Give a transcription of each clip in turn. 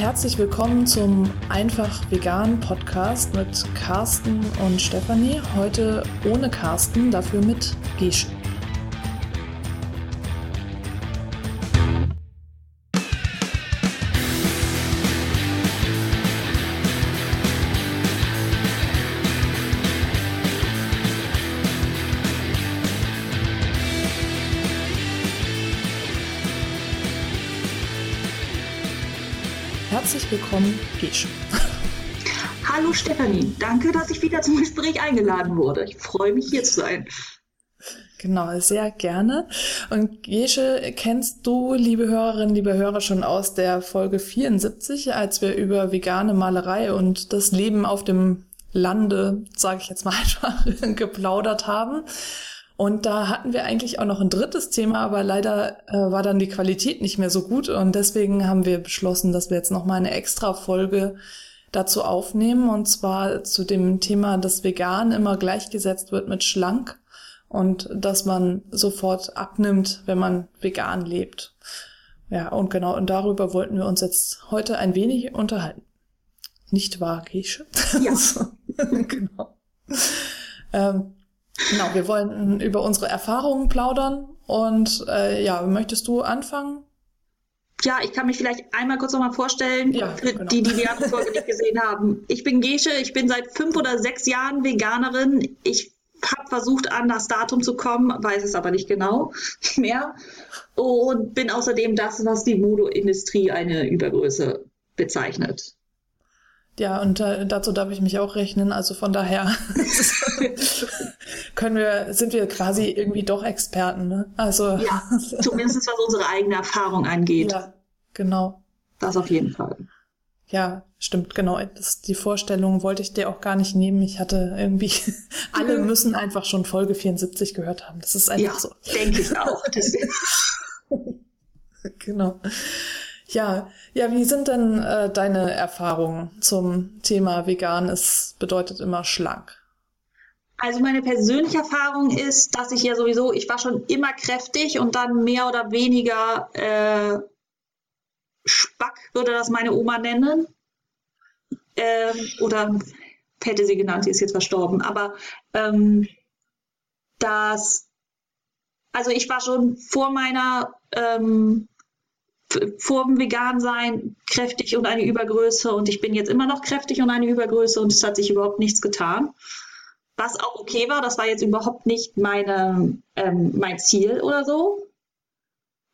herzlich willkommen zum Einfach Vegan Podcast mit Carsten und Stefanie. Heute ohne Carsten, dafür mit Gesche. Willkommen, Gesche. Hallo Stefanie, danke, dass ich wieder zum Gespräch eingeladen wurde. Ich freue mich hier zu sein. Genau, sehr gerne. Und Gesche, kennst du, liebe Hörerinnen, liebe Hörer, schon aus der Folge 74, als wir über vegane Malerei und das Leben auf dem Lande, sage ich jetzt mal einfach, geplaudert haben. Und da hatten wir eigentlich auch noch ein drittes Thema, aber leider äh, war dann die Qualität nicht mehr so gut und deswegen haben wir beschlossen, dass wir jetzt noch mal eine extra Folge dazu aufnehmen und zwar zu dem Thema, dass vegan immer gleichgesetzt wird mit schlank und dass man sofort abnimmt, wenn man vegan lebt. Ja, und genau, und darüber wollten wir uns jetzt heute ein wenig unterhalten. Nicht wahr, Gesche? Ja. genau. Ähm, Genau, wir wollen über unsere Erfahrungen plaudern. Und äh, ja, möchtest du anfangen? Ja, ich kann mich vielleicht einmal kurz nochmal vorstellen, Ja, für genau. die, die die andere Folge nicht gesehen haben. Ich bin Gesche, ich bin seit fünf oder sechs Jahren Veganerin. Ich habe versucht, an das Datum zu kommen, weiß es aber nicht genau mehr. Und bin außerdem das, was die Modeindustrie eine Übergröße bezeichnet. Ja, und äh, dazu darf ich mich auch rechnen. Also von daher können wir, sind wir quasi irgendwie doch Experten, ne? Also Ja, zumindest was unsere eigene Erfahrung angeht. ja, genau. Das auf jeden Fall. Ja, stimmt, genau. Das, die Vorstellung wollte ich dir auch gar nicht nehmen. Ich hatte irgendwie, alle müssen einfach schon Folge 74 gehört haben. Das ist einfach Ja, so. denke ich auch. Genau. Ja, ja, wie sind denn äh, deine Erfahrungen zum Thema vegan? Es bedeutet immer schlank. Also meine persönliche Erfahrung ist, dass ich ja sowieso, ich war schon immer kräftig und dann mehr oder weniger äh, Spack, würde das meine Oma nennen. Ähm, oder hätte sie genannt, die ist jetzt verstorben. Aber ähm, das, also ich war schon vor meiner, ähm, vor dem Vegan-Sein kräftig und eine Übergröße und ich bin jetzt immer noch kräftig und eine Übergröße und es hat sich überhaupt nichts getan was auch okay war. Das war jetzt überhaupt nicht meine, ähm, mein Ziel oder so.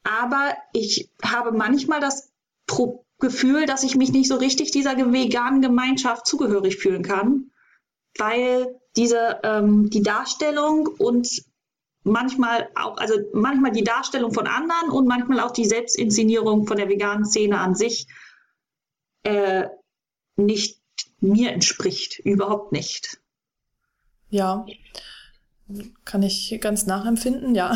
Aber ich habe manchmal das Pro Gefühl, dass ich mich nicht so richtig dieser veganen Gemeinschaft zugehörig fühlen kann, weil diese ähm, die Darstellung und manchmal auch, also manchmal die Darstellung von anderen und manchmal auch die Selbstinszenierung von der veganen Szene an sich äh, nicht mir entspricht, überhaupt nicht. Ja, kann ich ganz nachempfinden, ja.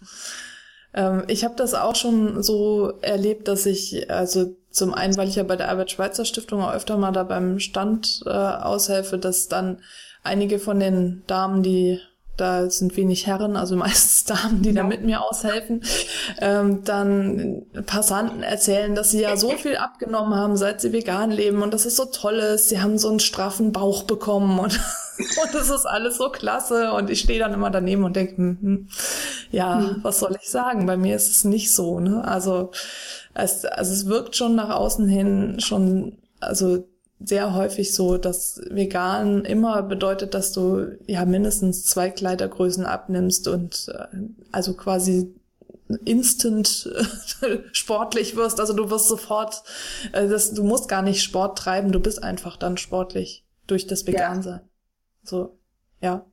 ähm, ich habe das auch schon so erlebt, dass ich, also zum einen, weil ich ja bei der Albert-Schweitzer-Stiftung auch öfter mal da beim Stand äh, aushelfe, dass dann einige von den Damen, die da sind wenig Herren, also meistens Damen, die da Ja. mit mir aushelfen, ähm, dann Passanten erzählen, dass sie ja so viel abgenommen haben, seit sie vegan leben und dass es so toll ist. Sie haben so einen straffen Bauch bekommen und, und das ist alles so klasse. Und ich stehe dann immer daneben und denke, hm, hm, ja, Hm. was soll ich sagen? Bei mir ist es nicht so. Ne? Also, es, also es wirkt schon nach außen hin schon, also sehr häufig so, dass vegan immer bedeutet, dass du ja mindestens zwei Kleidergrößen abnimmst und äh, also quasi instant sportlich wirst. Also du wirst sofort, äh, das, du musst gar nicht Sport treiben, du bist einfach dann sportlich durch das Vegansein. So, ja.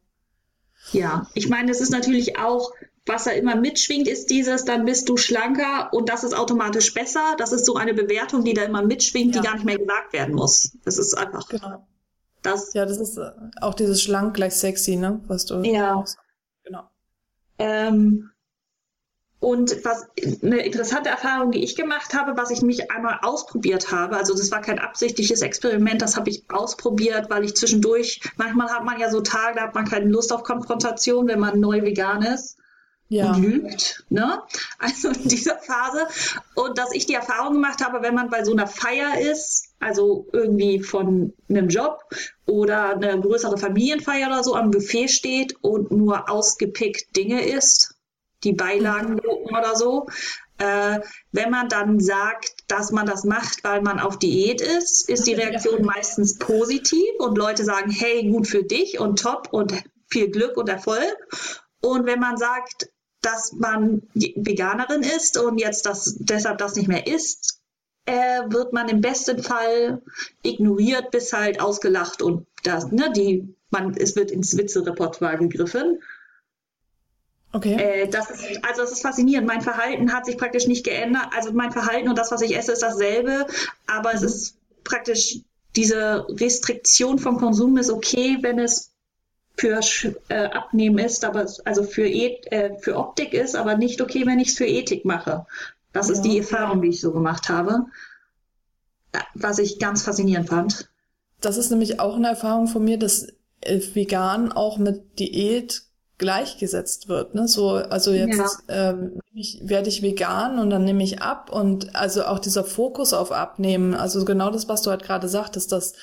Ja, ich meine, es ist natürlich auch, was da immer mitschwingt, ist dieses, dann bist du schlanker und das ist automatisch besser. Das ist so eine Bewertung, die da immer mitschwingt, Ja. die gar nicht mehr gesagt werden muss. Das ist einfach Genau. das. Ja, das ist äh, auch dieses schlank gleich sexy, ne? Was du Ja. Genau. Ähm, und was eine interessante Erfahrung, die ich gemacht habe, was ich mich einmal ausprobiert habe, also das war kein absichtliches Experiment, das habe ich ausprobiert, weil ich zwischendurch, manchmal hat man ja so Tage, da hat man keine Lust auf Konfrontation, wenn man neu vegan ist. ja. und lügt. Ne? Also in dieser Phase. Und dass ich die Erfahrung gemacht habe, wenn man bei so einer Feier ist, also irgendwie von einem Job oder eine größere Familienfeier oder so am Buffet steht und nur ausgepickt Dinge isst, die Beilagen mhm. oder so, äh, wenn man dann sagt, dass man das macht, weil man auf Diät ist, ist die Reaktion meistens positiv und Leute sagen, hey, gut für dich und top und viel Glück und Erfolg. Und wenn man sagt, dass man Veganerin ist und jetzt das, deshalb das nicht mehr isst, äh, wird man im besten Fall ignoriert bis halt ausgelacht und das, ne, die, man, es wird ins Witzerepertoire gegriffen. Okay. Äh, das ist, also es ist faszinierend. Mein Verhalten hat sich praktisch nicht geändert. Also mein Verhalten und das, was ich esse, ist dasselbe. Aber es ist praktisch diese Restriktion vom Konsum ist okay, wenn es für äh, Abnehmen ist, aber also für, e äh, für Optik ist, aber nicht okay, wenn ich es für Ethik mache. Das ja. ist die Erfahrung, die ich so gemacht habe, was ich ganz faszinierend fand. Das ist nämlich auch eine Erfahrung von mir, dass äh, vegan auch mit Diät gleichgesetzt wird. Ne? So, also jetzt ja. ähm, ich, werde ich vegan und dann nehme ich ab und also auch dieser Fokus auf Abnehmen, also genau das, was du halt gerade sagtest, dass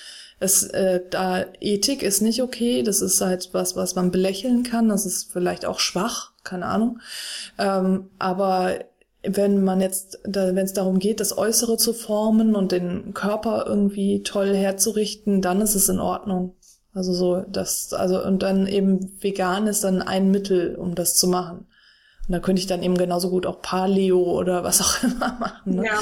es äh, da Ethik ist nicht okay, das ist halt was, was man belächeln kann, das ist vielleicht auch schwach, keine Ahnung. Ähm, aber wenn man jetzt, da, wenn es darum geht, das Äußere zu formen und den Körper irgendwie toll herzurichten, dann ist es in Ordnung. Also so, das, also, und dann eben vegan ist dann ein Mittel, um das zu machen. Und da könnte ich dann eben genauso gut auch Paleo oder was auch immer machen. Ne? Ja.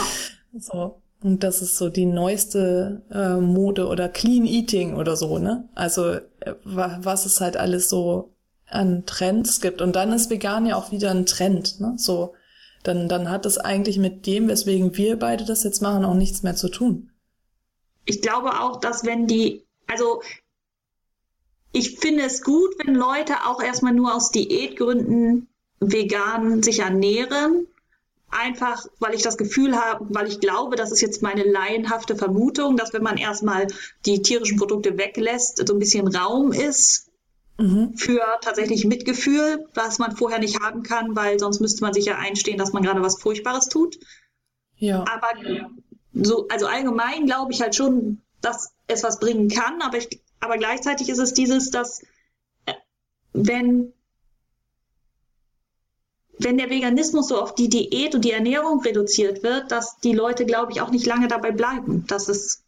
So. Und das ist so die neueste äh, Mode oder Clean Eating oder so, ne? Also äh, was es halt alles so an Trends gibt. Und dann ist vegan ja auch wieder ein Trend, ne? So, dann, dann hat das eigentlich mit dem, weswegen wir beide das jetzt machen, auch nichts mehr zu tun. Ich glaube auch, dass wenn die, also ich finde es gut, wenn Leute auch erstmal nur aus Diätgründen vegan sich ernähren. Einfach, weil ich das Gefühl habe, weil ich glaube, das ist jetzt meine laienhafte Vermutung, dass wenn man erstmal die tierischen Produkte weglässt, so ein bisschen Raum ist mhm. für tatsächlich Mitgefühl, was man vorher nicht haben kann, weil sonst müsste man sich ja einstehen, dass man gerade was Furchtbares tut. Ja. Aber so, also allgemein glaube ich halt schon, dass es was bringen kann, aber ich aber gleichzeitig ist es dieses, dass äh, wenn wenn der Veganismus so auf die Diät und die Ernährung reduziert wird, dass die Leute, glaube ich, auch nicht lange dabei bleiben. Dass es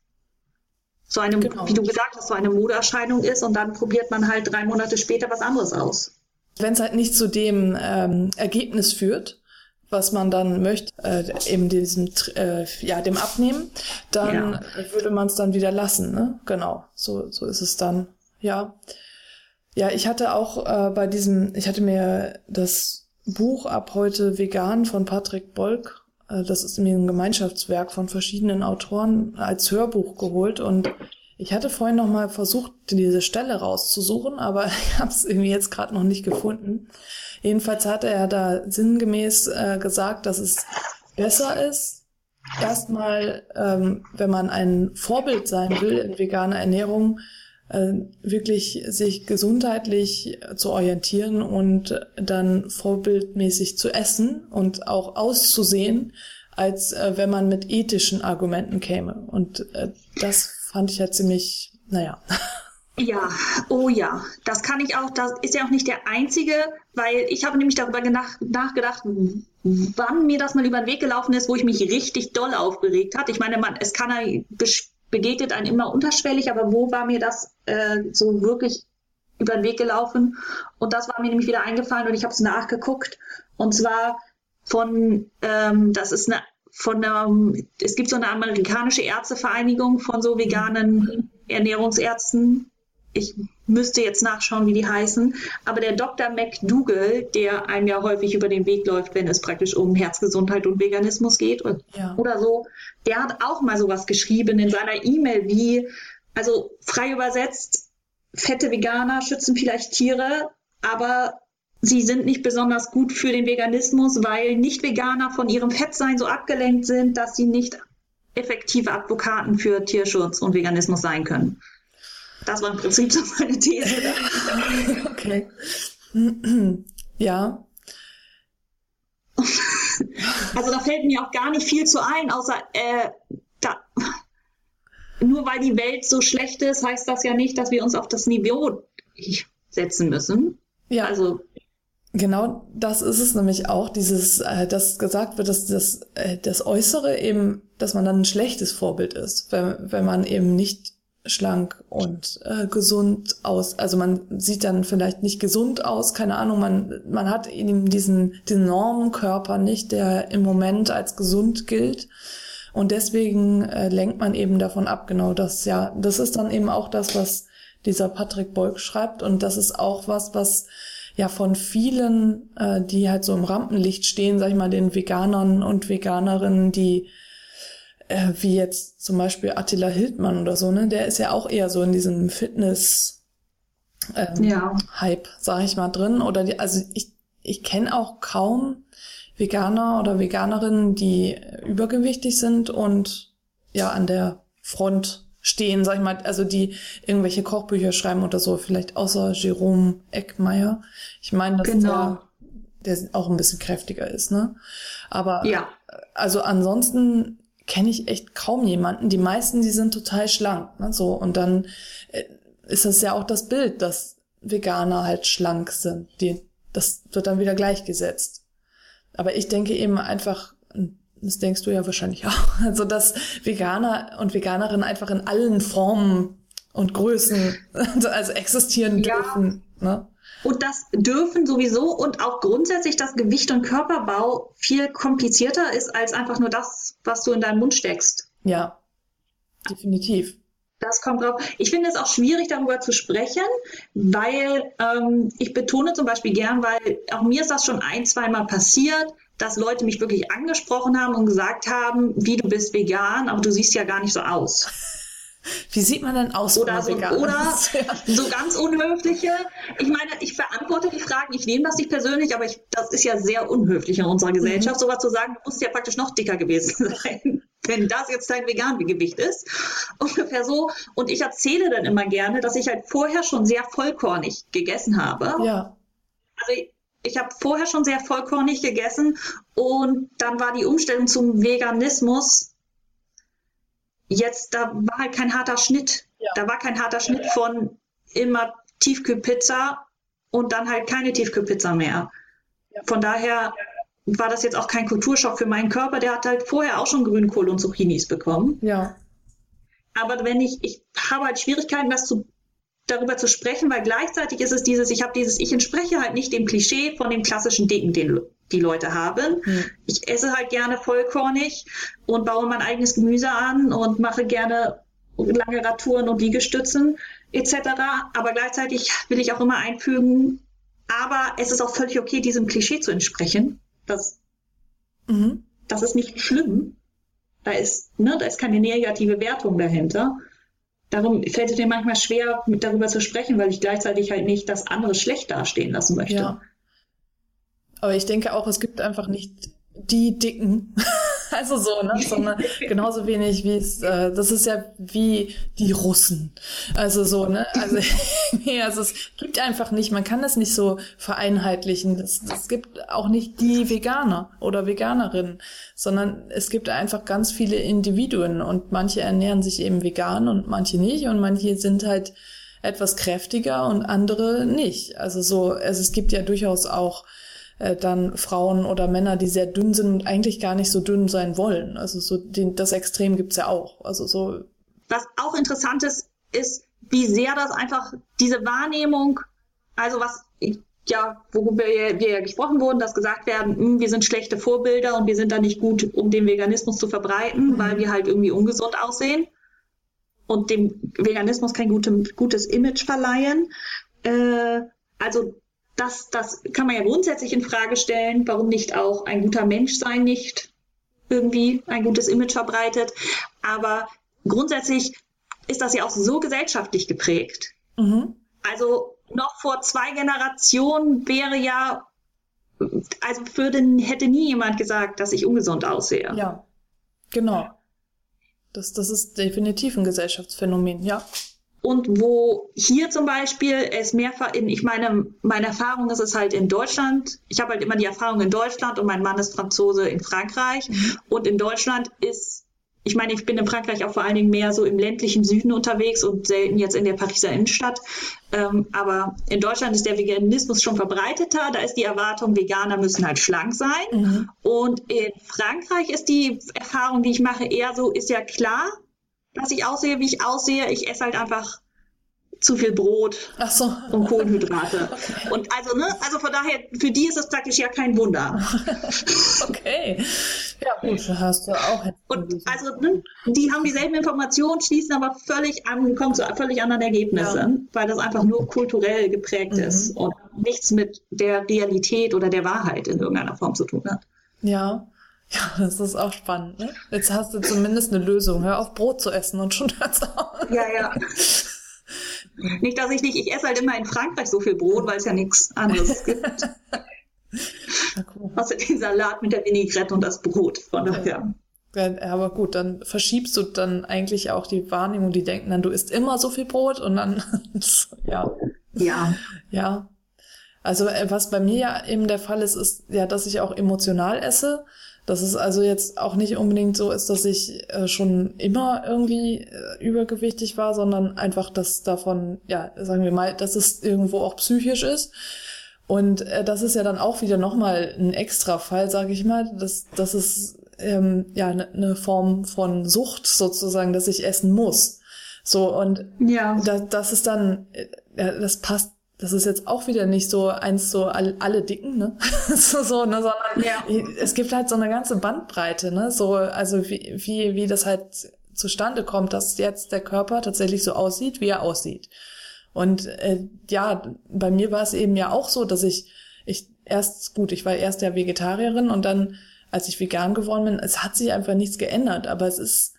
so eine, genau. wie du gesagt hast, so eine Modeerscheinung ist und dann probiert man halt drei Monate später was anderes aus. Wenn es halt nicht zu dem ähm, Ergebnis führt, was man dann möchte, äh, eben diesem, äh, ja, dem Abnehmen, dann ja. würde man es dann wieder lassen, ne? Genau, so, so ist es dann, ja. Ja, ich hatte auch äh, bei diesem, ich hatte mir das Buch ab heute vegan von Patrick Bolk, äh, das ist mir ein Gemeinschaftswerk von verschiedenen Autoren als Hörbuch geholt und ich hatte vorhin noch mal versucht, diese Stelle rauszusuchen, aber ich habe es irgendwie jetzt gerade noch nicht gefunden. Jedenfalls hat er da sinngemäß äh, gesagt, dass es besser ist, erstmal, ähm, wenn man ein Vorbild sein will in veganer Ernährung, äh, wirklich sich gesundheitlich zu orientieren und dann vorbildmäßig zu essen und auch auszusehen, als äh, wenn man mit ethischen Argumenten käme. Und äh, das fand ich ja ziemlich, naja. Ja, oh ja, das kann ich auch, das ist ja auch nicht der einzige, weil ich habe nämlich darüber nach, nachgedacht, wann mir das mal über den Weg gelaufen ist, wo ich mich richtig doll aufgeregt hat. Ich meine, man, es kann begegnet einem immer unterschwellig, aber wo war mir das äh, so wirklich über den Weg gelaufen? Und das war mir nämlich wieder eingefallen und ich habe es nachgeguckt. Und zwar von, ähm, das ist eine von der, es gibt so eine amerikanische Ärztevereinigung von so veganen Ernährungsärzten. Ich müsste jetzt nachschauen, wie die heißen. Aber der Dr. McDougall, der einem ja häufig über den Weg läuft, wenn es praktisch um Herzgesundheit und Veganismus geht oder, ja. oder so, der hat auch mal sowas geschrieben in seiner E-Mail wie, also frei übersetzt, fette Veganer schützen vielleicht Tiere, aber sie sind nicht besonders gut für den Veganismus, weil Nicht-Veganer von ihrem Fettsein so abgelenkt sind, dass sie nicht effektive Advokaten für Tierschutz und Veganismus sein können. Das war im Prinzip so meine These. okay. Ja. Also da fällt mir auch gar nicht viel zu ein, außer äh, da, nur weil die Welt so schlecht ist, heißt das ja nicht, dass wir uns auf das Niveau setzen müssen. Ja. Also Genau das ist es nämlich auch, dieses, äh, dass gesagt wird, dass das, äh, das Äußere eben, dass man dann ein schlechtes Vorbild ist, wenn, wenn man eben nicht schlank und äh, gesund aus, also man sieht dann vielleicht nicht gesund aus, keine Ahnung, man, man hat eben diesen, diesen Normkörper nicht, der im Moment als gesund gilt. Und deswegen äh, lenkt man eben davon ab, genau das, ja, das ist dann eben auch das, was dieser Patrick Beug schreibt und das ist auch was, was ja von vielen, äh, die halt so im Rampenlicht stehen, sag ich mal, den Veganern und Veganerinnen, die äh, wie jetzt zum Beispiel Attila Hildmann oder so, ne, der ist ja auch eher so in diesem Fitness ähm, ja. Hype, sag ich mal, drin. Oder die, also ich, ich kenne auch kaum Veganer oder Veganerinnen, die übergewichtig sind und ja an der Front stehen, sag ich mal, also die irgendwelche Kochbücher schreiben oder so, vielleicht außer Jerome Eckmeier. Ich meine, dass genau. der, der auch ein bisschen kräftiger ist, ne? Aber ja. also ansonsten kenne ich echt kaum jemanden. Die meisten, die sind total schlank, ne? So und dann äh, ist das ja auch das Bild, dass Veganer halt schlank sind. Die, das wird dann wieder gleichgesetzt. Aber ich denke eben einfach, das denkst du ja wahrscheinlich auch. Also, dass Veganer und Veganerinnen einfach in allen Formen und Größen also existieren ja. dürfen. Ne? Und das dürfen sowieso und auch grundsätzlich das Gewicht und Körperbau viel komplizierter ist als einfach nur das, was du in deinen Mund steckst. Ja, definitiv. Das kommt drauf. Ich finde es auch schwierig, darüber zu sprechen, weil ähm, ich betone zum Beispiel gern, weil auch mir ist das schon ein, zweimal passiert, dass Leute mich wirklich angesprochen haben und gesagt haben, wie du bist vegan, aber du siehst ja gar nicht so aus. Wie sieht man denn aus? Oder, so, oder so ganz unhöfliche. Ich meine, ich verantworte die Fragen, ich nehme das nicht persönlich, aber ich, das ist ja sehr unhöflich in unserer Gesellschaft, mhm. sowas zu sagen, du musst ja praktisch noch dicker gewesen sein, wenn das jetzt dein Vegan-Gewicht ist. Ungefähr so. Und ich erzähle dann immer gerne, dass ich halt vorher schon sehr vollkornig gegessen habe. Ja. Also ich, habe vorher schon sehr vollkornig gegessen und dann war die Umstellung zum Veganismus jetzt, da war halt kein harter Schnitt. Ja. Da war kein harter Schnitt von immer Tiefkühlpizza und dann halt keine Tiefkühlpizza mehr. Ja. Von daher war das jetzt auch kein Kulturschock für meinen Körper. Der hat halt vorher auch schon Grünkohl und Zucchinis bekommen. Ja. Aber wenn ich, ich habe halt Schwierigkeiten, das zu darüber zu sprechen, weil gleichzeitig ist es dieses, ich habe dieses, ich entspreche halt nicht dem Klischee von dem klassischen Dicken, den die Leute haben. Hm. Ich esse halt gerne vollkornig und baue mein eigenes Gemüse an und mache gerne lange Radtouren und Liegestützen etc. Aber gleichzeitig will ich auch immer einfügen, aber es ist auch völlig okay, diesem Klischee zu entsprechen. Das, mhm. das ist nicht schlimm. Da ist, ne, da ist keine negative Wertung dahinter darum fällt es mir manchmal schwer, mit darüber zu sprechen, weil ich gleichzeitig halt nicht das andere schlecht dastehen lassen möchte. Ja. Aber ich denke auch, es gibt einfach nicht die Dicken. also so, ne? Sondern genauso wenig wie es, äh, das ist ja wie die Russen. Also so, ne? Also, nee, also es gibt einfach nicht, man kann das nicht so vereinheitlichen. Es, es gibt auch nicht die Veganer oder Veganerinnen, sondern es gibt einfach ganz viele Individuen und manche ernähren sich eben vegan und manche nicht und manche sind halt etwas kräftiger und andere nicht. Also so, also es gibt ja durchaus auch äh, dann Frauen oder Männer, die sehr dünn sind und eigentlich gar nicht so dünn sein wollen. Also so den, das Extrem gibt's ja auch. Also so. Was auch interessant ist, ist, wie sehr das einfach diese Wahrnehmung, also was ja, worüber wir, ja gesprochen wurden, dass gesagt werden, hm, wir sind schlechte Vorbilder und wir sind da nicht gut, um den Veganismus zu verbreiten, mhm. weil wir halt irgendwie ungesund aussehen und dem Veganismus kein gute, gutes Image verleihen. Äh, also das, das kann man ja grundsätzlich in Frage stellen, warum nicht auch ein guter Mensch sein nicht irgendwie ein gutes Image verbreitet. Aber grundsätzlich ist das ja auch so gesellschaftlich geprägt. Mhm. Also noch vor zwei Generationen wäre ja, also würde, hätte nie jemand gesagt, dass ich ungesund aussehe. Ja, genau. Das, das ist definitiv ein Gesellschaftsphänomen, ja. Und wo hier zum Beispiel es mehrfach in, ich meine, meine Erfahrung ist es halt in Deutschland. Ich habe halt immer die Erfahrung in Deutschland und mein Mann ist Franzose in Frankreich. Mhm. Und in Deutschland ist, ich meine, ich bin in Frankreich auch vor allen Dingen mehr so im ländlichen Süden unterwegs und selten jetzt in der Pariser Innenstadt. Ähm, aber in Deutschland ist der Veganismus schon verbreiteter. Da ist die Erwartung, Veganer müssen halt schlank sein. Mhm. Und in Frankreich ist die Erfahrung, die ich mache, eher so, ist ja klar, dass ich aussehe, wie ich aussehe. Ich esse halt einfach zu viel Brot so. und Kohlenhydrate. Okay. Und also, ne, also von daher, für die ist es praktisch ja kein Wunder. okay. Ja, gut, hast du auch. Und also, ne, die haben dieselben Informationen, schließen aber völlig an, kommen zu völlig anderen Ergebnissen, ja. weil das einfach nur kulturell geprägt mhm. ist und nichts mit der Realität oder der Wahrheit in irgendeiner Form zu tun hat. Ja. Ja, das ist auch spannend. Ne? Jetzt hast du zumindest eine Lösung. Hör auf, Brot zu essen und schon hört's auf. Ja, ja. Nicht, dass ich nicht, ich esse halt immer in Frankreich so viel Brot, weil es ja nichts anderes gibt. Außer den Salat mit der Vinaigrette und das Brot. Von daher. Ja, aber gut, dann verschiebst du dann eigentlich auch die Wahrnehmung, die denken dann, du isst immer so viel Brot und dann, ja. Ja. Ja. Also, äh, was bei mir ja eben der Fall ist, ist ja, dass ich auch emotional esse. Dass es also jetzt auch nicht unbedingt so ist, dass ich äh, schon immer irgendwie äh, übergewichtig war, sondern einfach, dass davon, ja, sagen wir mal, dass es irgendwo auch psychisch ist. Und äh, das ist ja dann auch wieder nochmal ein extra Fall, sage ich mal. dass das ist ähm, ja eine ne Form von Sucht sozusagen, dass ich essen muss. So, und ja. da, das ist dann, äh, das passt das ist jetzt auch wieder nicht so eins so all, alle Dicken, ne? so, so, ne? Sondern ja. es gibt halt so eine ganze Bandbreite, ne? So, also wie, wie, wie das halt zustande kommt, dass jetzt der Körper tatsächlich so aussieht, wie er aussieht. Und äh, ja, bei mir war es eben ja auch so, dass ich, ich erst, gut, ich war erst ja Vegetarierin und dann, als ich vegan geworden bin, es hat sich einfach nichts geändert, aber es ist,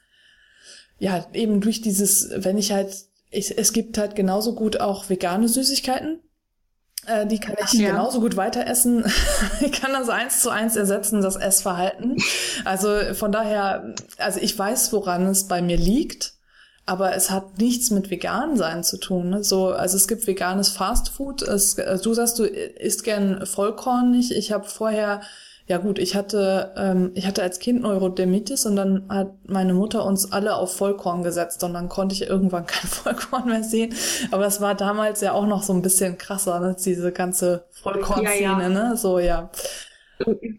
ja, eben durch dieses, wenn ich halt ich, es gibt halt genauso gut auch vegane Süßigkeiten. Äh, die kann ich ja. genauso gut weiter essen. ich kann das eins zu eins ersetzen, das Essverhalten. Also von daher, also ich weiß, woran es bei mir liegt, aber es hat nichts mit vegan sein zu tun. Ne? So, also es gibt veganes Fastfood. Es, du sagst, du isst gern vollkornig. Ich habe vorher ja gut, ich hatte, ähm, ich hatte als Kind Neurodermitis und dann hat meine Mutter uns alle auf Vollkorn gesetzt und dann konnte ich irgendwann kein Vollkorn mehr sehen. Aber das war damals ja auch noch so ein bisschen krasser, ne? diese ganze Vollkornszene, ja, ja. ne? So, ja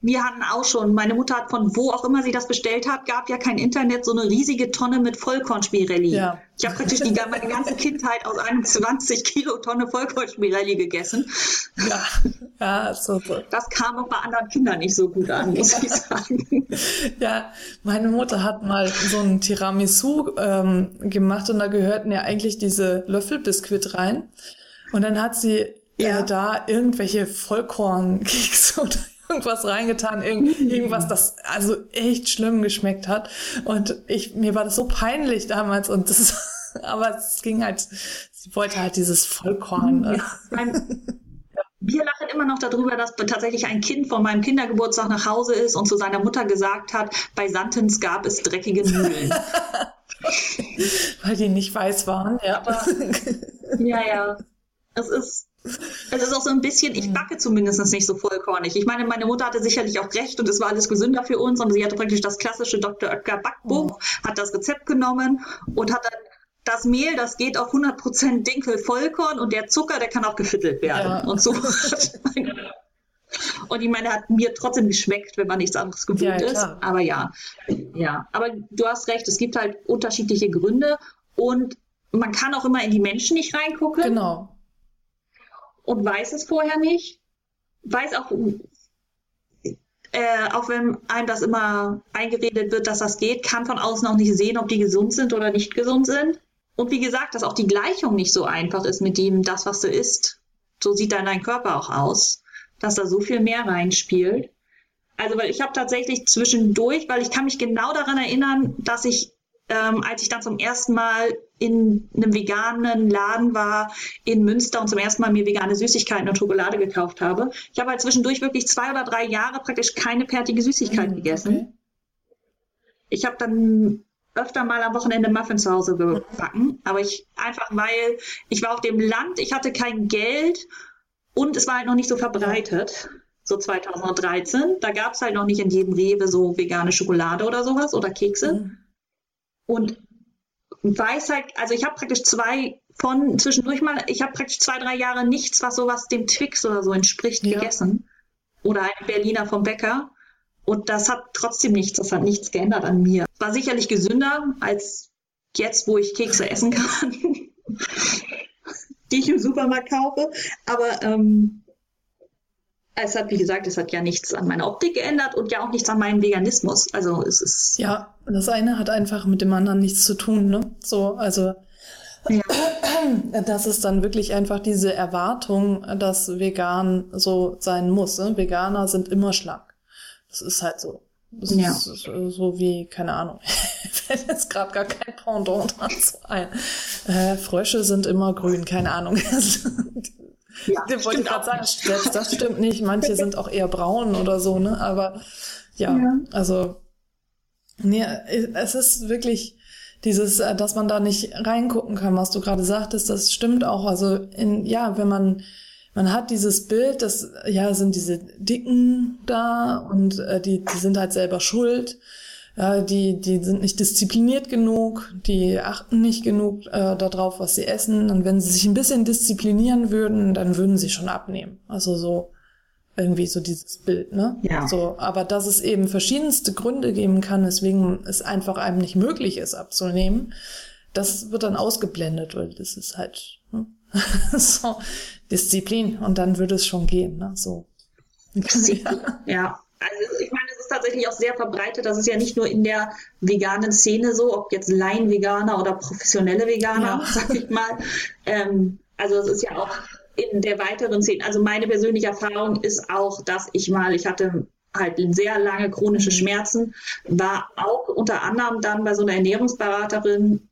wir hatten auch schon, meine Mutter hat von wo auch immer sie das bestellt hat, gab ja kein Internet, so eine riesige Tonne mit Vollkornspirelli. Ja. Ich habe praktisch die, meine ganze Kindheit aus einem 20 Kilo Tonne Vollkornspirelli gegessen. Ja, ja so, so. Das kam auch bei anderen Kindern nicht so gut an, muss ich sagen. Ja, meine Mutter hat mal so ein Tiramisu ähm, gemacht und da gehörten ja eigentlich diese Löffelbiskuit rein. Und dann hat sie äh, ja. äh, da irgendwelche Vollkornkekse oder irgendwas reingetan, irgend, irgendwas, das also echt schlimm geschmeckt hat. Und ich, mir war das so peinlich damals und das, aber es ging halt, sie wollte halt dieses Vollkorn. Ne? Wir lachen immer noch darüber, dass tatsächlich ein Kind von meinem Kindergeburtstag nach Hause ist und zu seiner Mutter gesagt hat, bei Santens gab es dreckige Mühlen. Weil die nicht weiß waren, ja. Aber, ja, ja. Es ist, es ist auch so ein bisschen, ich backe zumindest nicht so vollkornig. Ich meine, meine Mutter hatte sicherlich auch recht und es war alles gesünder für uns, aber sie hatte praktisch das klassische Dr. Oetker Backbuch, hat das Rezept genommen und hat dann das Mehl, das geht auf 100% Dinkel Vollkorn und der Zucker, der kann auch gefittelt werden. Ja. Und so. und ich meine, hat mir trotzdem geschmeckt, wenn man nichts anderes gewohnt ja, ist. Aber ja, ja. Aber du hast recht, es gibt halt unterschiedliche Gründe und man kann auch immer in die Menschen nicht reingucken. Genau und weiß es vorher nicht. Weiß auch, äh, auch wenn einem das immer eingeredet wird, dass das geht, kann von außen auch nicht sehen, ob die gesund sind oder nicht gesund sind. Und wie gesagt, dass auch die Gleichung nicht so einfach ist mit dem, das, was du isst. So sieht dann dein Körper auch aus, dass da so viel mehr reinspielt. Also, weil ich habe tatsächlich zwischendurch, weil ich kann mich genau daran erinnern, dass ich ähm, als ich dann zum ersten Mal in einem veganen Laden war in Münster und zum ersten Mal mir vegane Süßigkeiten und Schokolade gekauft habe. Ich habe halt zwischendurch wirklich zwei oder drei Jahre praktisch keine fertige Süßigkeit mhm, gegessen. Ich habe dann öfter mal am Wochenende Muffins zu Hause gebacken, aber ich einfach, weil ich war auf dem Land, ich hatte kein Geld und es war halt noch nicht so verbreitet. So 2013. Da gab es halt noch nicht in jedem Rewe so vegane Schokolade oder sowas oder Kekse. Mhm. Und weiß halt, also ich habe praktisch zwei von zwischendurch mal, ich habe praktisch zwei, drei Jahre nichts, was sowas dem Twix oder so entspricht, ja. gegessen. Oder ein Berliner vom Bäcker. Und das hat trotzdem nichts, das hat nichts geändert an mir. War sicherlich gesünder als jetzt, wo ich Kekse essen kann, die ich im Supermarkt kaufe. Aber ähm, es hat, wie gesagt, es hat ja nichts an meiner Optik geändert und ja auch nichts an meinem Veganismus. Also es ist. Ja, das eine hat einfach mit dem anderen nichts zu tun, ne? So, also ja. das ist dann wirklich einfach diese Erwartung, dass vegan so sein muss. Ne? Veganer sind immer schlank. Das ist halt so. Das ja. ist so wie, keine Ahnung, fällt jetzt gerade gar kein Pendant dazu ein. Äh, Frösche sind immer grün, keine Ahnung. Ja, Den wollte ich gerade sagen, selbst das stimmt nicht. Manche sind auch eher braun oder so, ne? Aber ja, ja. also nee, es ist wirklich dieses, äh, dass man da nicht reingucken kann, was du gerade sagtest, das stimmt auch. Also in, ja, wenn man man hat dieses Bild, dass ja sind diese Dicken da und äh, die die sind halt selber schuld ja, die, die sind nicht diszipliniert genug, die achten nicht genug äh, darauf, was sie essen. Und wenn sie sich ein bisschen disziplinieren würden, dann würden sie schon abnehmen. Also so irgendwie so dieses Bild, ne? Ja. So, aber dass es eben verschiedenste Gründe geben kann, weswegen es einfach einem nicht möglich ist, abzunehmen, das wird dann ausgeblendet, weil das ist halt ne? so Disziplin und dann würde es schon gehen, ne? So. ja. ja. Also ich meine, tatsächlich auch sehr verbreitet. Das ist ja nicht nur in der veganen Szene so, ob jetzt Laien-Veganer oder professionelle Veganer, ja. sag ich mal. Ähm, also es ist ja auch in der weiteren Szene. Also meine persönliche Erfahrung ist auch, dass ich mal, ich hatte halt sehr lange chronische mhm. Schmerzen, war auch unter anderem dann bei so einer Ernährungsberaterin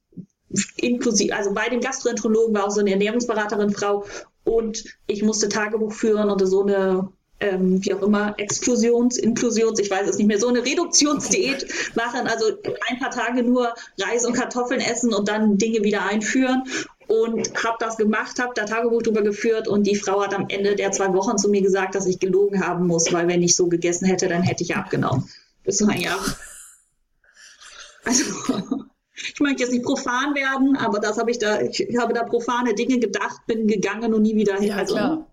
inklusive, also bei dem Gastroenterologen war auch so eine Ernährungsberaterin Frau und ich musste Tagebuch führen und so eine ähm, wie auch immer, Exklusions, Inklusions, ich weiß es nicht mehr, so eine Reduktionsdiät machen, also ein paar Tage nur Reis und Kartoffeln essen und dann Dinge wieder einführen und habe das gemacht, habe da Tagebuch drüber geführt und die Frau hat am Ende der zwei Wochen zu mir gesagt, dass ich gelogen haben muss, weil wenn ich so gegessen hätte, dann hätte ich abgenommen. Das war ja. Also, ich möchte jetzt nicht profan werden, aber das habe ich da, ich habe da profane Dinge gedacht, bin gegangen und nie wieder hin. Ja, also, klar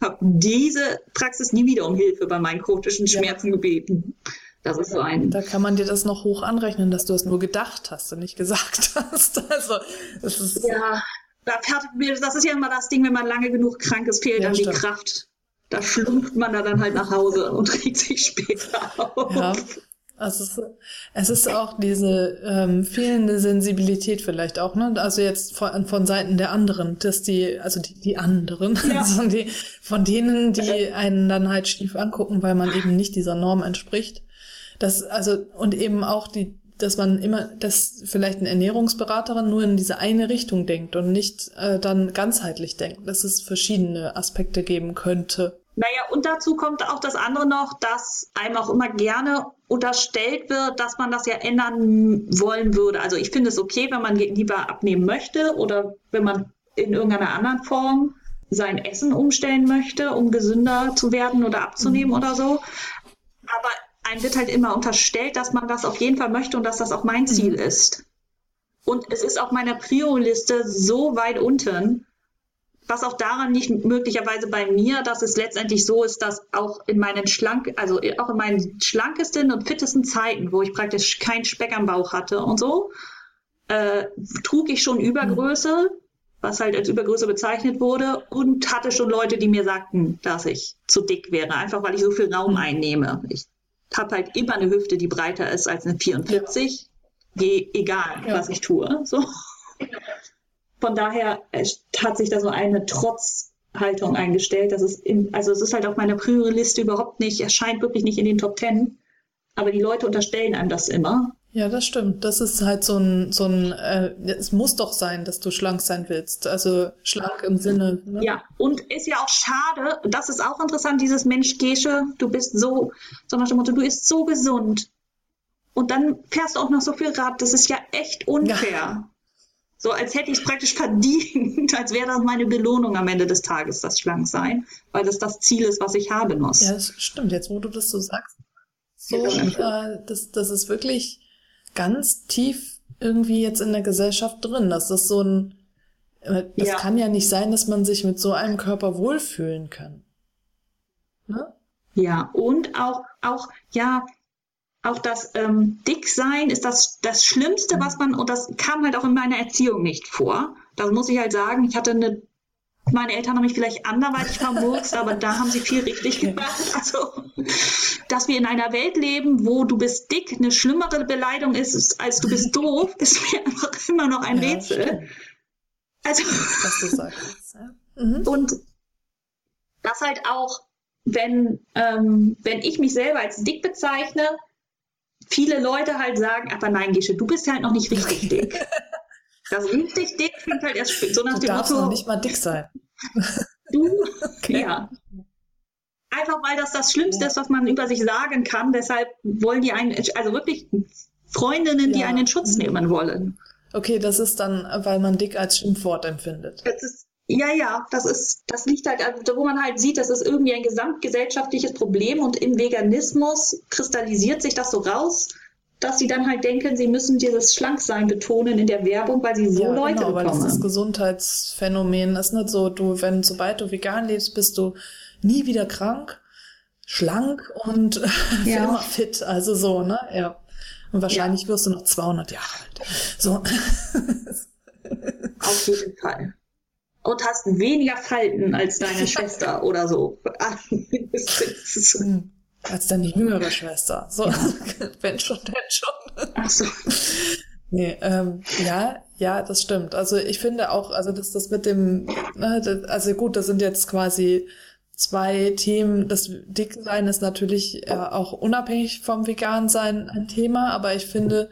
habe diese Praxis nie wieder um Hilfe bei meinen chronischen Schmerzen ja. gebeten. Das ist so ein. Da kann man dir das noch hoch anrechnen, dass du es nur gedacht hast und nicht gesagt hast. Also, das ist. Ja, das ist ja immer das Ding, wenn man lange genug krank ist, fehlt ja, dann stimmt. die Kraft. Da schlumpft man da dann halt nach Hause und regt sich später auf. Ja. Also es, es ist auch diese ähm, fehlende Sensibilität vielleicht auch, ne? Also jetzt von, von Seiten der anderen, dass die, also die, die anderen, ja. also die, von denen, die einen dann halt schief angucken, weil man eben nicht dieser Norm entspricht. Das, also, und eben auch die, dass man immer, dass vielleicht eine Ernährungsberaterin nur in diese eine Richtung denkt und nicht äh, dann ganzheitlich denkt, dass es verschiedene Aspekte geben könnte. Naja, und dazu kommt auch das andere noch, dass einem auch immer gerne unterstellt wird, dass man das ja ändern wollen würde. Also ich finde es okay, wenn man lieber abnehmen möchte oder wenn man in irgendeiner anderen Form sein Essen umstellen möchte, um gesünder zu werden oder abzunehmen mhm. oder so. Aber einem wird halt immer unterstellt, dass man das auf jeden Fall möchte und dass das auch mein Ziel mhm. ist. Und es ist auf meiner Prio-Liste so weit unten, was auch daran liegt, möglicherweise bei mir, dass es letztendlich so ist, dass auch in meinen schlank, also auch in meinen schlankesten und fittesten Zeiten, wo ich praktisch keinen Speck am Bauch hatte und so, äh, trug ich schon Übergröße, was halt als Übergröße bezeichnet wurde, und hatte schon Leute, die mir sagten, dass ich zu dick wäre, einfach weil ich so viel Raum einnehme. Ich habe halt immer eine Hüfte, die breiter ist als eine 44, ja. egal ja. was ich tue. So. Von daher hat sich da so eine Trotzhaltung eingestellt. Das ist in, also es ist halt auf meiner Priori-Liste überhaupt nicht, erscheint wirklich nicht in den Top Ten. Aber die Leute unterstellen einem das immer. Ja, das stimmt. Das ist halt so ein, so ein, äh, es muss doch sein, dass du schlank sein willst. Also schlank im Sinne. Ne? Ja, und ist ja auch schade, das ist auch interessant, dieses Mensch Gesche, du bist so, so nach dem Motto, du bist so gesund und dann fährst du auch noch so viel Rad. Das ist ja echt unfair. Ja. So als hätte ich es praktisch verdient, als wäre das meine Belohnung am Ende des Tages, das Schlanksein, weil das das Ziel ist, was ich haben muss. Ja, das stimmt. Jetzt, wo du das so sagst, so, äh, das, das ist wirklich ganz tief irgendwie jetzt in der Gesellschaft drin, dass das so ein, äh, das ja. kann ja nicht sein, dass man sich mit so einem Körper wohlfühlen kann. Ne? Ja, und auch, auch, ja, auch das ähm, Dicksein ist das, das Schlimmste, was man, und das kam halt auch in meiner Erziehung nicht vor. Das muss ich halt sagen. Ich hatte eine, meine Eltern haben mich vielleicht anderweitig vermurkst, aber da haben sie viel richtig gemacht. Also, dass wir in einer Welt leben, wo du bist dick, eine schlimmere Beleidigung ist, als du bist doof, ist mir einfach immer noch ein ja, Rätsel. Stimmt. Also, was du sagst. Ja. Mhm. Und das halt auch, wenn, ähm, wenn ich mich selber als dick bezeichne, viele Leute halt sagen, aber nein, Gesche, du bist ja halt noch nicht richtig dick. Das richtig dick klingt halt erst so nach du dem darfst Motto. Noch nicht mal dick sein. Du, okay. ja. Einfach weil das das Schlimmste ja. ist, was man über sich sagen kann. Deshalb wollen die einen, also wirklich Freundinnen, die einen in Schutz mhm. nehmen wollen. Okay, das ist dann, weil man dick als Schimpfwort empfindet. Das ist, ja, ja, das ist, das liegt halt, also, wo man halt sieht, das ist irgendwie ein gesamtgesellschaftliches Problem und im Veganismus kristallisiert sich das so raus, dass sie dann halt denken, sie müssen dieses Schlanksein betonen in der Werbung, weil sie so ja, Leute genau, bekommen. weil das, das Gesundheitsphänomen ist nicht so, du, wenn, sobald du vegan lebst, bist du nie wieder krank, schlank und ja. immer fit, also so, ne, ja. Und wahrscheinlich ja. wirst du noch 200 Jahre alt. So. Auf jeden Fall und hast weniger Falten als deine Schwester oder so. Hm. als deine jüngere Schwester. So, wenn schon, denn schon. Ach so. Nee, ähm, ja, ja, das stimmt. Also ich finde auch, also dass das mit dem, ne, das, also gut, das sind jetzt quasi zwei Themen. Das Dicksein ist natürlich äh, auch unabhängig vom Vegansein ein Thema, aber ich finde,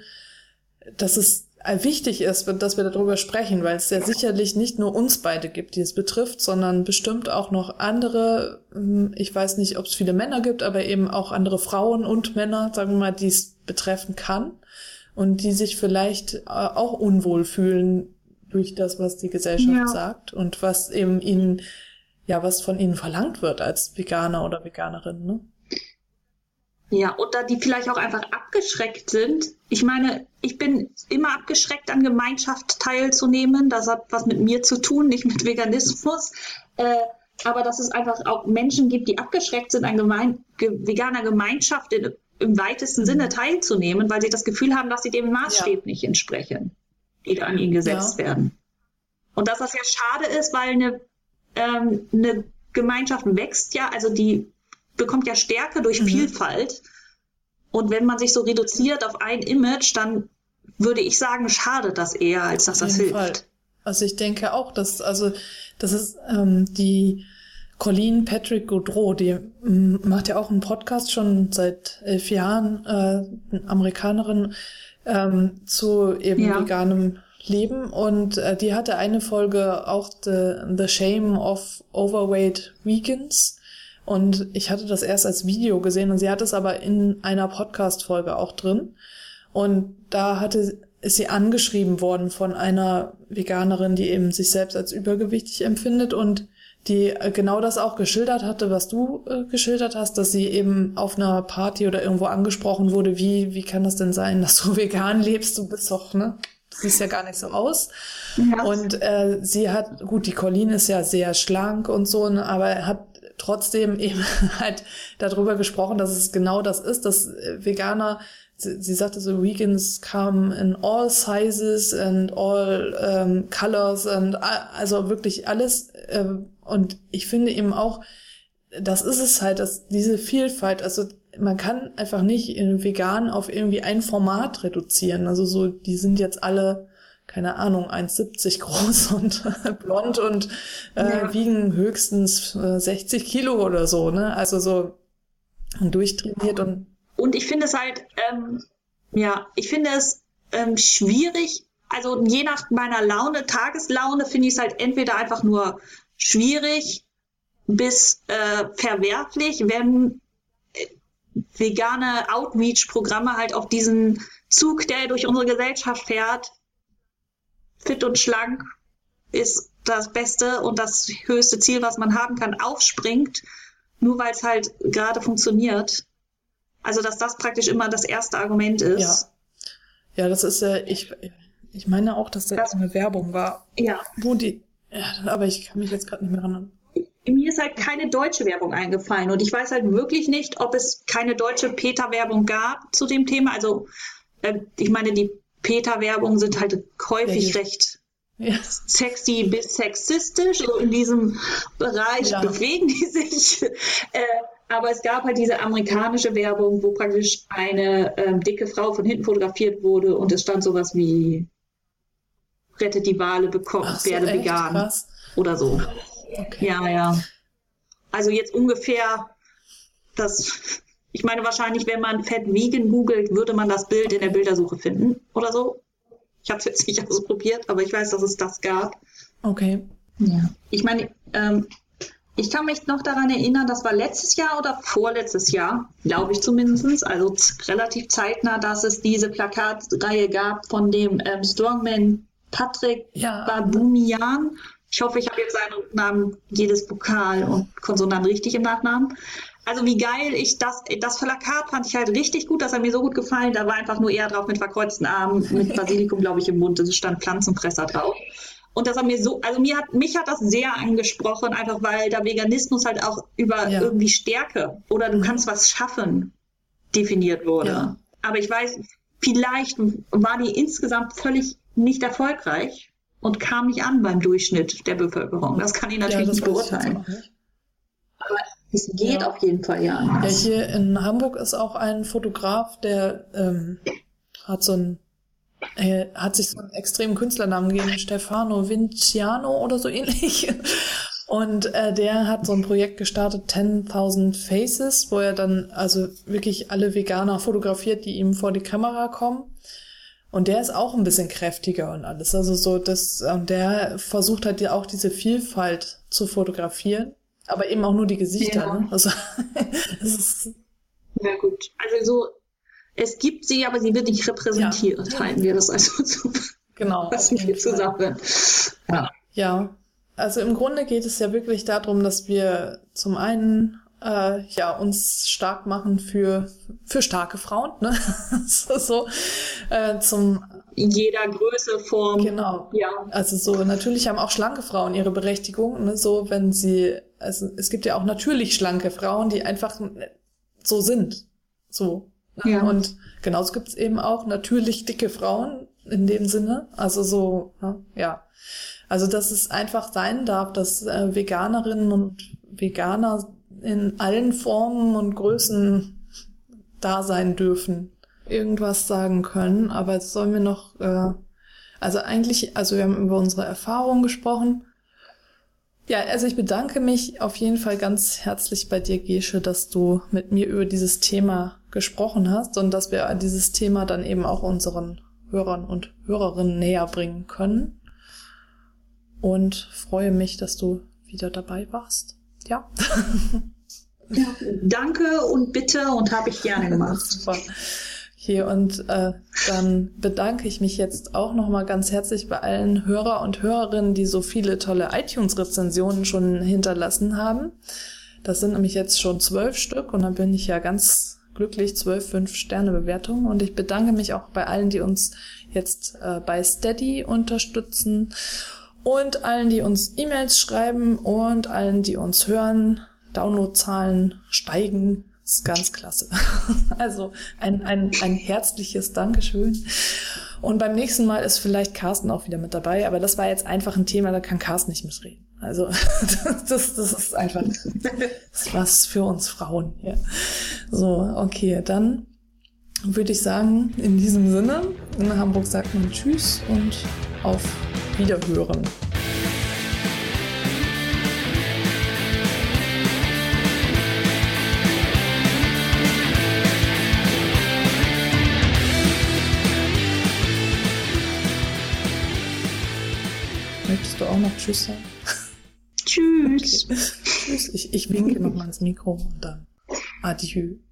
dass es wichtig ist, dass wir darüber sprechen, weil es ja sicherlich nicht nur uns beide gibt, die es betrifft, sondern bestimmt auch noch andere, hm, ich weiß nicht, ob es viele Männer gibt, aber eben auch andere Frauen und Männer, sagen wir mal, die es betreffen kann und die sich vielleicht äh, auch unwohl fühlen durch das, was die Gesellschaft ja. sagt und was eben ihnen, ja, was von ihnen verlangt wird als Veganer oder Veganerin, ne? Ja, oder die vielleicht auch einfach abgeschreckt sind. Ich meine, ich bin immer abgeschreckt, an Gemeinschaft teilzunehmen. Das hat was mit mir zu tun, nicht mit Veganismus. Äh, aber dass es einfach auch Menschen gibt, die abgeschreckt sind, an gemein, ge, veganer Gemeinschaft in, im weitesten mhm. Sinne teilzunehmen, weil sie das Gefühl haben, dass sie dem Maßstab ja. nicht entsprechen, die da an ihnen gesetzt ja. werden. Und dass das ja schade ist, weil eine, ähm, eine Gemeinschaft wächst ja, also die bekommt ja Stärke durch mhm. Vielfalt. Und wenn man sich so reduziert auf ein Image, dann würde ich sagen, schadet das eher, als dass das hilft. Fall. Also ich denke auch, dass, also, das ist ähm, die Colleen Patrick Gaudreau, die ähm, macht ja auch einen Podcast schon seit elf Jahren, äh, Amerikanerin, ähm, zu eben ja. veganem Leben. Und äh, die hatte eine Folge auch The, The Shame of Overweight Vegans. Und ich hatte das erst als Video gesehen und sie hat es aber in einer Podcast-Folge auch drin. Und da hatte, ist sie angeschrieben worden von einer Veganerin, die eben sich selbst als übergewichtig empfindet und die äh, genau das auch geschildert hatte, was du äh, geschildert hast, dass sie eben auf einer Party oder irgendwo angesprochen wurde, wie, wie kann das denn sein, dass du vegan lebst, du bist doch, ne? Du siehst ja gar nicht so aus. Ja. Und äh, sie hat, gut, die Colleen ist ja sehr schlank und so, ne, aber hat trotzdem eben halt darüber gesprochen, dass es genau das ist, dass äh, Veganer, sie, sie sagte so, Vegans come in all sizes and all um, colors and also wirklich alles. Ähm, und ich finde eben auch, das ist es halt, dass diese Vielfalt, also man kann einfach nicht in vegan auf irgendwie ein Format reduzieren. Also so, die sind jetzt alle keine Ahnung, 1,70 groß und blond und äh, ja. wiegen höchstens äh, 60 Kilo oder so, ne? Also so durchtrainiert und. Und ich finde es halt, ähm, ja, ich finde es ähm, schwierig, also je nach meiner Laune, Tageslaune, finde ich es halt entweder einfach nur schwierig bis äh, verwerflich, wenn vegane Outreach-Programme halt auf diesen Zug, der durch unsere Gesellschaft fährt, fit und schlank ist das Beste und das höchste Ziel, was man haben kann, aufspringt, nur weil es halt gerade funktioniert. Also, dass das praktisch immer das erste Argument ist. Ja, ja das ist ja, ich, ich meine auch, dass da das, eine Werbung war. Ja. Wo die, ja, aber ich kann mich jetzt gerade nicht mehr erinnern. Mir ist halt keine deutsche Werbung eingefallen und ich weiß halt wirklich nicht, ob es keine deutsche PETA-Werbung gab zu dem Thema. Also, äh, ich meine, die PETA-Werbungen sind halt häufig ja, recht ja. sexy bis sexistisch. So in diesem Bereich ja. bewegen die sich. Äh, aber es gab halt diese amerikanische Werbung, wo praktisch eine ähm, dicke Frau von hinten fotografiert wurde und es stand sowas wie rettet die Wale, bekommt, so, werde vegan Krass. oder so. Okay. Ja, ja. Also jetzt ungefähr das, ich meine wahrscheinlich, wenn man Fett Vegan googelt, würde man das Bild in der Bildersuche finden oder so. Ich habe es jetzt nicht ausprobiert, aber ich weiß, dass es das gab. Okay. Ja. Ich meine, ähm, ich kann mich noch daran erinnern, das war letztes Jahr oder vorletztes Jahr, glaube ich zumindest, also relativ zeitnah, dass es diese Plakatreihe gab von dem ähm, Strongman Patrick ja. Babumian. Ich hoffe, ich habe jetzt seinen Namen, jedes Vokal und Konsonant richtig im Nachnamen. Also wie geil ich das, das Plakat fand ich halt richtig gut, das hat mir so gut gefallen. Da war einfach nur er drauf mit verkreuzten Armen, mit Basilikum, glaube ich, im Mund. Es stand Pflanzenfresser drauf. Und das hat mir so, also mir hat, mich hat das sehr angesprochen, einfach weil der Veganismus halt auch über ja. irgendwie Stärke oder du kannst was schaffen definiert wurde. Ja. Aber ich weiß, vielleicht war die insgesamt völlig nicht erfolgreich und kam nicht an beim Durchschnitt der Bevölkerung. Das kann ich natürlich ja, nicht beurteilen. Nicht. Aber es geht ja. auf jeden Fall ja. Ja, hier in Hamburg ist auch ein Fotograf, der ähm, hat so ein er hat sich so einen extremen Künstlernamen gegeben, Stefano Vinciano oder so ähnlich. Und äh, der hat so ein Projekt gestartet, 10.000 Faces, wo er dann also wirklich alle Veganer fotografiert, die ihm vor die Kamera kommen. Und der ist auch ein bisschen kräftiger und alles. Also so, das, und der versucht halt auch diese Vielfalt zu fotografieren, aber eben auch nur die Gesichter. Ja. Ne? Also, das ist ja gut. Also so es gibt sie, aber sie wird nicht repräsentiert, ja. halten wir das also zu. Genau. Fassen wir zusammen. Ja. ja. Also im Grunde geht es ja wirklich darum, dass wir zum einen äh, ja uns stark machen für für starke Frauen, ne? so, so äh, zum jeder Größe, Form. Genau. Ja. Also so natürlich haben auch schlanke Frauen ihre Berechtigung, ne? so wenn sie also es gibt ja auch natürlich schlanke Frauen, die einfach so sind, so ja. Und genauso gibt es eben auch natürlich dicke Frauen in dem Sinne. Also so, ja. Also dass es einfach sein darf, dass äh, Veganerinnen und Veganer in allen Formen und Größen da sein dürfen, irgendwas sagen können. Aber jetzt sollen wir noch, äh, also eigentlich, also wir haben über unsere Erfahrungen gesprochen. Ja, also ich bedanke mich auf jeden Fall ganz herzlich bei dir, Gesche, dass du mit mir über dieses Thema gesprochen hast und dass wir dieses Thema dann eben auch unseren Hörern und Hörerinnen näher bringen können. Und freue mich, dass du wieder dabei warst. Ja. ja danke und bitte und habe ich gerne gemacht. Super. Okay, und äh, dann bedanke ich mich jetzt auch nochmal ganz herzlich bei allen Hörer und Hörerinnen, die so viele tolle iTunes-Rezensionen schon hinterlassen haben. Das sind nämlich jetzt schon zwölf Stück und dann bin ich ja ganz glücklich zwölf Fünf-Sterne-Bewertungen und ich bedanke mich auch bei allen, die uns jetzt äh, bei Steady unterstützen und allen, die uns E-Mails schreiben und allen, die uns hören. Downloadzahlen steigen. ist ganz klasse. Also ein, ein, ein herzliches Dankeschön. Und beim nächsten Mal ist vielleicht Carsten auch wieder mit dabei, aber das war jetzt einfach ein Thema, da kann Carsten nicht mitreden. Also das, das ist einfach das ist was für uns Frauen. Ja. So, okay, dann würde ich sagen, in diesem Sinne, in Hamburg sagt man Tschüss und auf Wiederhören. Möchtest du auch noch Tschüss sagen? Tschüss. Okay. Tschüss. Ich, ich winke nochmal ins Mikro und dann adieu.